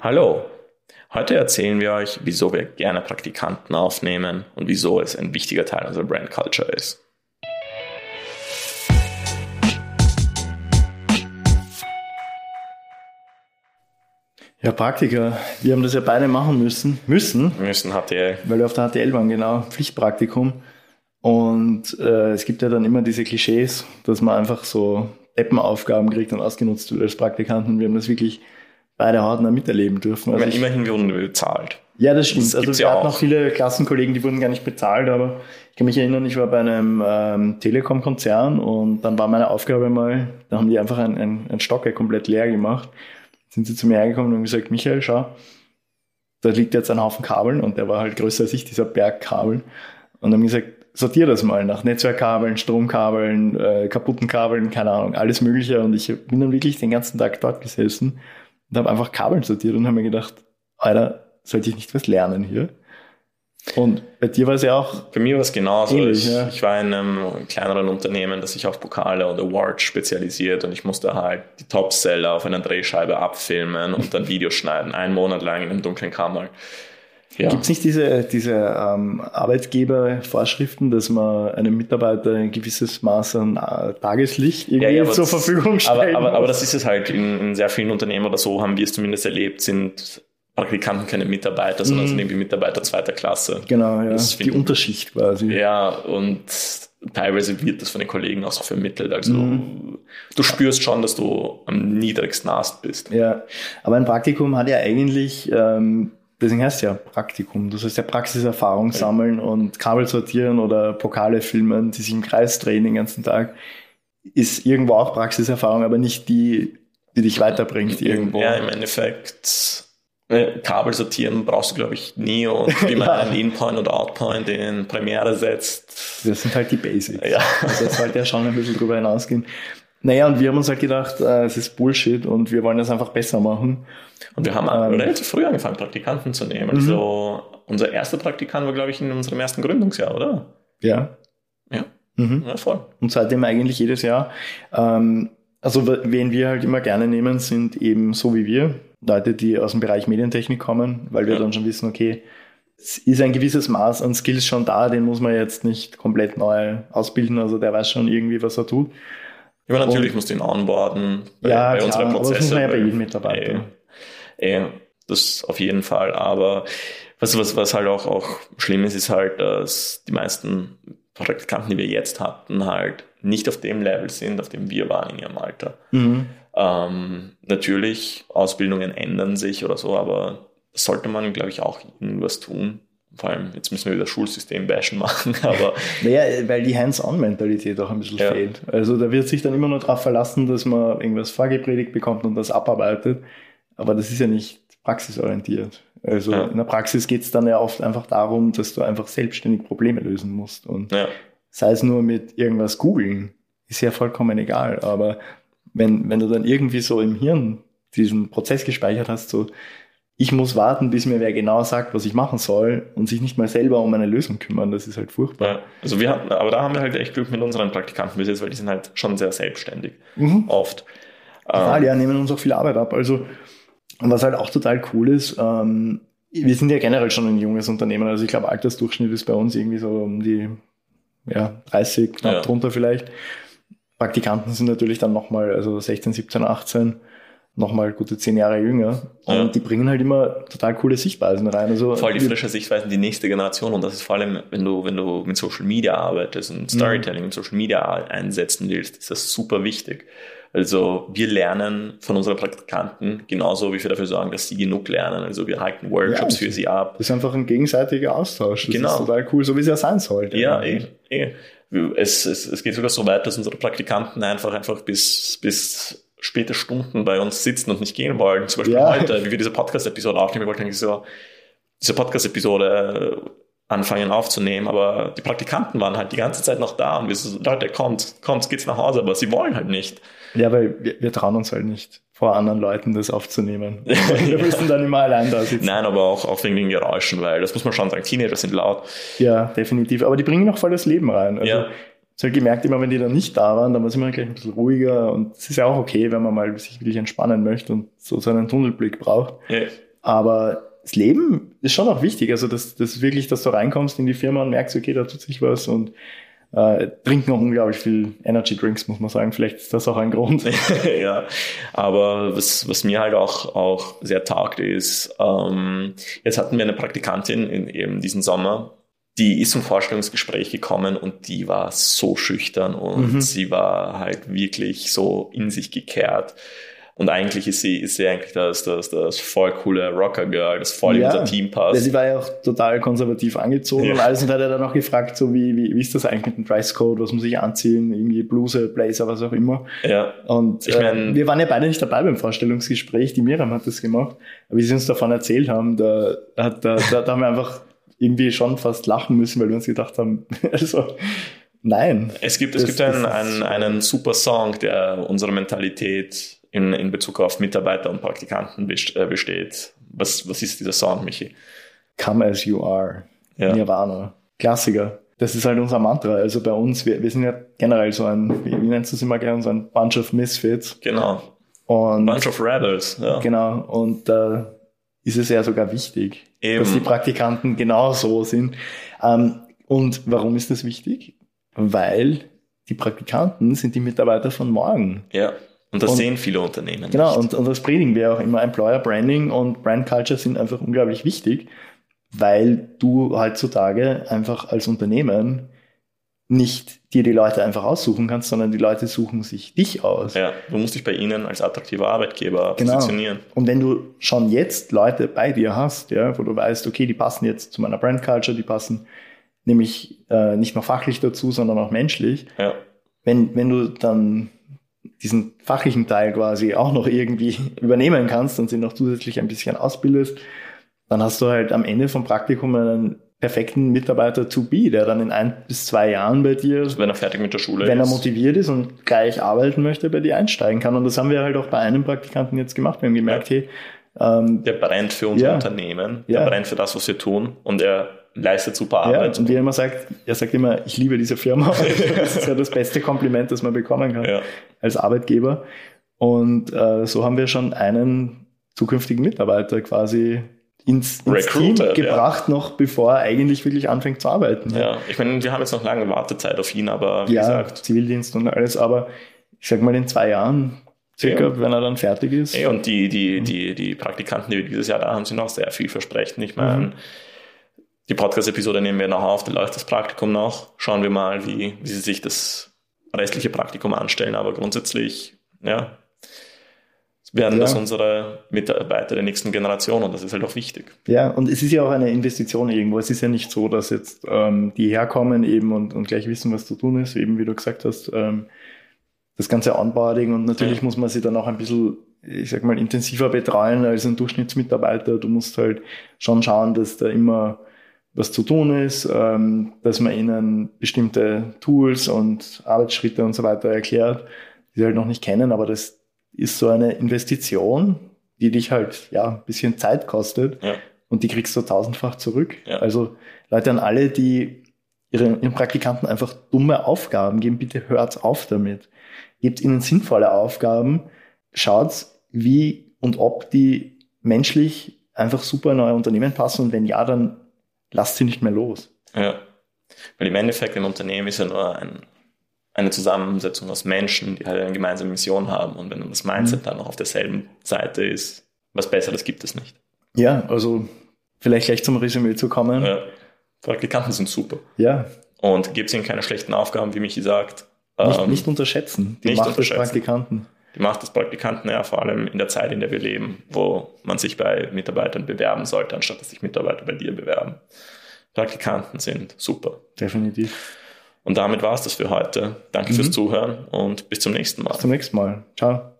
Hallo, heute erzählen wir euch, wieso wir gerne Praktikanten aufnehmen und wieso es ein wichtiger Teil unserer Brand Culture ist. Ja, Praktiker. Wir haben das ja beide machen müssen. Müssen. Müssen HTL. Weil wir auf der HTL waren, genau. Pflichtpraktikum. Und äh, es gibt ja dann immer diese Klischees, dass man einfach so Deppenaufgaben kriegt und ausgenutzt wird als Praktikanten. Wir haben das wirklich beide hautnah miterleben dürfen. Also ich, immerhin wurden wir bezahlt. Ja, das stimmt. Das also wir ja hatten auch viele Klassenkollegen, die wurden gar nicht bezahlt, aber ich kann mich erinnern, ich war bei einem ähm, Telekom-Konzern und dann war meine Aufgabe mal, da haben die einfach ein, ein, ein Stocker komplett leer gemacht sind sie zu mir hergekommen und gesagt, Michael, schau, da liegt jetzt ein Haufen Kabeln und der war halt größer als ich, dieser Berg Kabeln. Und haben gesagt, sortier das mal nach Netzwerkkabeln, Stromkabeln, äh, kaputten Kabeln, keine Ahnung, alles Mögliche. Und ich bin dann wirklich den ganzen Tag dort gesessen und habe einfach Kabeln sortiert und habe mir gedacht, Alter, sollte ich nicht was lernen hier? Und bei dir war es ja auch. Bei mir war es genauso. Ähnlich, ich, ja. ich, war in einem kleineren Unternehmen, das sich auf Pokale und Awards spezialisiert und ich musste halt die Topseller auf einer Drehscheibe abfilmen und dann Videos schneiden, einen Monat lang in einem dunklen Kammer. Ja. Gibt es nicht diese, diese ähm, Arbeitgebervorschriften, dass man einem Mitarbeiter ein gewisses Maß an äh, Tageslicht irgendwie ja, ja, zur Verfügung stellt? Aber, aber, aber, das ist es halt in, in sehr vielen Unternehmen oder so, haben wir es zumindest erlebt, sind Praktikanten keine Mitarbeiter, sondern mhm. sind irgendwie Mitarbeiter zweiter Klasse. Genau, ja. die Unterschicht quasi. Ja, und teilweise wird das von den Kollegen auch so vermittelt. Also mhm. du spürst schon, dass du am niedrigsten Ast bist. Ja, aber ein Praktikum hat ja eigentlich, ähm, deswegen heißt es ja Praktikum. Du sollst ja Praxiserfahrung ja. sammeln und Kabel sortieren oder Pokale filmen, die sich im Kreis drehen den ganzen Tag. Ist irgendwo auch Praxiserfahrung, aber nicht die, die dich weiterbringt irgendwo. Ja, im Endeffekt Ne, Kabel sortieren brauchst du, glaube ich, nie und wie man ja. einen In-Point oder Out-Point in Premiere setzt. Das sind halt die Basics. Ja. Also das sollte ja schon ein bisschen drüber hinausgehen. Naja, und wir haben uns halt gedacht, äh, es ist Bullshit und wir wollen das einfach besser machen. Und wir haben ähm, relativ früh angefangen, Praktikanten zu nehmen. Mhm. Also unser erster Praktikant war, glaube ich, in unserem ersten Gründungsjahr, oder? Ja. Ja. Mhm. ja voll. Und seitdem eigentlich jedes Jahr. Ähm, also wen wir halt immer gerne nehmen, sind eben so wie wir, Leute, die aus dem Bereich Medientechnik kommen, weil wir ja. dann schon wissen, okay, es ist ein gewisses Maß an Skills schon da, den muss man jetzt nicht komplett neu ausbilden, also der weiß schon irgendwie, was er tut. Ja, natürlich musst du ihn onboarden bei, ja, bei klar, unseren Prozessen. Aber das muss man ja bei jedem Mitarbeiter. Ey, ey, das auf jeden Fall, aber was, was, was halt auch, auch schlimm ist, ist halt, dass die meisten Praktikanten, die wir jetzt hatten, halt nicht auf dem Level sind, auf dem wir waren in ihrem Alter. Mhm. Ähm, natürlich, Ausbildungen ändern sich oder so, aber sollte man, glaube ich, auch irgendwas tun. Vor allem, jetzt müssen wir wieder Schulsystem bashen machen, aber. naja, weil die Hands-on-Mentalität auch ein bisschen ja. fehlt. Also da wird sich dann immer nur darauf verlassen, dass man irgendwas vorgepredigt bekommt und das abarbeitet. Aber das ist ja nicht praxisorientiert. Also ja. in der Praxis geht es dann ja oft einfach darum, dass du einfach selbstständig Probleme lösen musst. Und ja. sei es nur mit irgendwas googeln, ist ja vollkommen egal. Aber wenn, wenn du dann irgendwie so im Hirn diesen Prozess gespeichert hast, so, ich muss warten, bis mir wer genau sagt, was ich machen soll und sich nicht mal selber um eine Lösung kümmern, das ist halt furchtbar. Ja, also wir hatten, aber da haben wir halt echt Glück mit unseren Praktikanten bis jetzt, weil die sind halt schon sehr selbstständig. Mhm. Oft. Total, ähm, ja, nehmen uns auch viel Arbeit ab. Also, was halt auch total cool ist, ähm, wir sind ja generell schon ein junges Unternehmen, also ich glaube, Altersdurchschnitt ist bei uns irgendwie so um die ja, 30, knapp ja. drunter vielleicht. Praktikanten sind natürlich dann nochmal, also 16, 17, 18, nochmal gute zehn Jahre jünger. Und ja. die bringen halt immer total coole Sichtweisen rein. Also Voll die frische Sichtweisen, die nächste Generation. Und das ist vor allem, wenn du, wenn du mit Social Media arbeitest und Storytelling mhm. und Social Media einsetzen willst, ist das super wichtig. Also wir lernen von unseren Praktikanten genauso, wie wir dafür sorgen, dass sie genug lernen. Also wir halten Workshops ja, für sie ab. Das ist einfach ein gegenseitiger Austausch. Das genau. ist total cool, so wie es ja sein sollte. Ja, eh, eh es, es, es geht sogar so weit, dass unsere Praktikanten einfach einfach bis, bis späte Stunden bei uns sitzen und nicht gehen wollen. Zum Beispiel ja. heute, wie wir diese Podcast-Episode aufnehmen, wir wollten eigentlich so diese Podcast-Episode anfangen aufzunehmen, aber die Praktikanten waren halt die ganze Zeit noch da und wir so, Leute, kommt, kommt, geht's nach Hause, aber sie wollen halt nicht. Ja, weil wir, wir trauen uns halt nicht vor anderen Leuten das aufzunehmen. Wir müssen dann immer allein da sitzen. Nein, aber auch, auch wegen den Geräuschen, weil das muss man schon sagen, Teenager sind laut. Ja, definitiv. Aber die bringen noch voll das Leben rein. Also, ja. Ich habe gemerkt, immer wenn die dann nicht da waren, dann war es immer gleich ein bisschen ruhiger und es ist ja auch okay, wenn man mal sich wirklich entspannen möchte und so seinen Tunnelblick braucht. Ja. Aber das Leben ist schon auch wichtig. Also, dass, dass wirklich, dass du reinkommst in die Firma und merkst, okay, da tut sich was und äh, trinken auch unglaublich viel Energy Drinks, muss man sagen. Vielleicht ist das auch ein Grund. ja, aber was, was mir halt auch, auch sehr taugt ist, ähm, jetzt hatten wir eine Praktikantin in eben diesen Sommer, die ist zum Vorstellungsgespräch gekommen und die war so schüchtern und mhm. sie war halt wirklich so in sich gekehrt. Und eigentlich ist sie, ist sie eigentlich das, das, das voll coole Rocker-Girl, das voll ja. in unser Team passt. Ja, sie war ja auch total konservativ angezogen ja. und alles und hat er dann auch gefragt, so wie, wie, wie ist das eigentlich mit dem Dresscode, was muss ich anziehen, irgendwie Bluse, Blazer, was auch immer. Ja. Und ich mein, äh, wir waren ja beide nicht dabei beim Vorstellungsgespräch, die Miriam hat das gemacht, aber wie sie uns davon erzählt haben, da, hat, da, da, da haben wir einfach irgendwie schon fast lachen müssen, weil wir uns gedacht haben, also nein. Es gibt, es das, gibt einen, einen, einen super Song, der unsere Mentalität in, in Bezug auf Mitarbeiter und Praktikanten äh, besteht. Was, was ist dieser Song, Michi? Come as you are. Ja. Nirvana. Klassiker. Das ist halt unser Mantra. Also bei uns, wir, wir sind ja generell so ein, wie, nennst du es immer gerne, so ein Bunch of Misfits. Genau. Und Bunch of Rebels, ja. Genau. Und äh, ist es ja sogar wichtig, Eben. dass die Praktikanten genau so sind. Ähm, und warum ist das wichtig? Weil die Praktikanten sind die Mitarbeiter von morgen. Ja. Und das und, sehen viele Unternehmen. Genau, nicht. und, und das predigen wir auch immer. Employer Branding und Brand Culture sind einfach unglaublich wichtig, weil du heutzutage einfach als Unternehmen nicht dir die Leute einfach aussuchen kannst, sondern die Leute suchen sich dich aus. Ja, du musst dich bei ihnen als attraktiver Arbeitgeber genau. positionieren. Und wenn du schon jetzt Leute bei dir hast, ja, wo du weißt, okay, die passen jetzt zu meiner Brand Culture, die passen nämlich äh, nicht nur fachlich dazu, sondern auch menschlich. Ja. Wenn, wenn du dann diesen fachlichen Teil quasi auch noch irgendwie übernehmen kannst und sie noch zusätzlich ein bisschen ausbildest, dann hast du halt am Ende vom Praktikum einen perfekten Mitarbeiter to be, der dann in ein bis zwei Jahren bei dir, wenn er fertig mit der Schule wenn ist, er motiviert ist und gleich arbeiten möchte, bei dir einsteigen kann. Und das haben wir halt auch bei einem Praktikanten jetzt gemacht. Wir haben gemerkt, ja. hey, ähm, der brennt für unser ja, Unternehmen, der ja. brennt für das, was wir tun und er leistet super Arbeit. Ja, und wie er immer sagt, er sagt immer, ich liebe diese Firma. das ist ja das beste Kompliment, das man bekommen kann als Arbeitgeber. Und äh, so haben wir schon einen zukünftigen Mitarbeiter quasi ins, ins Team gebracht, ja. noch bevor er eigentlich wirklich anfängt zu arbeiten. Ja, ich meine, wir haben jetzt noch lange Wartezeit auf ihn, aber wie ja, gesagt. Zivildienst und alles, aber ich sag mal in zwei Jahren circa, ja. wenn er dann fertig ist. Ja, und die, die, mhm. die, die Praktikanten, die wir dieses Jahr da haben, sind auch sehr vielversprechend. Ich meine, mhm. die Podcast-Episode nehmen wir noch auf, da läuft das Praktikum noch. Schauen wir mal, wie, wie sie sich das restliche Praktikum anstellen, aber grundsätzlich, ja, werden ja. das unsere Mitarbeiter der nächsten Generation und das ist halt auch wichtig. Ja, und es ist ja auch eine Investition irgendwo. Es ist ja nicht so, dass jetzt ähm, die herkommen eben und, und gleich wissen, was zu tun ist, eben wie du gesagt hast, ähm, das ganze Onboarding und natürlich ja. muss man sie dann auch ein bisschen, ich sag mal, intensiver betreuen als ein Durchschnittsmitarbeiter. Du musst halt schon schauen, dass da immer was zu tun ist, ähm, dass man ihnen bestimmte Tools und Arbeitsschritte und so weiter erklärt, die sie halt noch nicht kennen, aber das ist so eine Investition, die dich halt ja ein bisschen Zeit kostet ja. und die kriegst du tausendfach zurück. Ja. Also Leute an alle, die ihren, ihren Praktikanten einfach dumme Aufgaben geben, bitte hört auf damit. Gebt ihnen sinnvolle Aufgaben, schaut, wie und ob die menschlich einfach super in euer Unternehmen passen und wenn ja, dann lasst sie nicht mehr los. Ja. Weil im Endeffekt ein Unternehmen ist ja nur ein eine Zusammensetzung aus Menschen, die halt eine gemeinsame Mission haben. Und wenn das Mindset mhm. dann noch auf derselben Seite ist, was Besseres gibt es nicht. Ja, also vielleicht gleich zum Resümee zu kommen. Ja. Praktikanten sind super. Ja. Und gibt es ihnen keine schlechten Aufgaben, wie Michi sagt. Nicht, ähm, nicht unterschätzen, die nicht Macht unterschätzen. des Praktikanten. Die Macht des Praktikanten, ja, vor allem in der Zeit, in der wir leben, wo man sich bei Mitarbeitern bewerben sollte, anstatt dass sich Mitarbeiter bei dir bewerben. Praktikanten sind super. Definitiv. Und damit war es das für heute. Danke mhm. fürs Zuhören und bis zum nächsten Mal. Bis zum nächsten Mal. Ciao.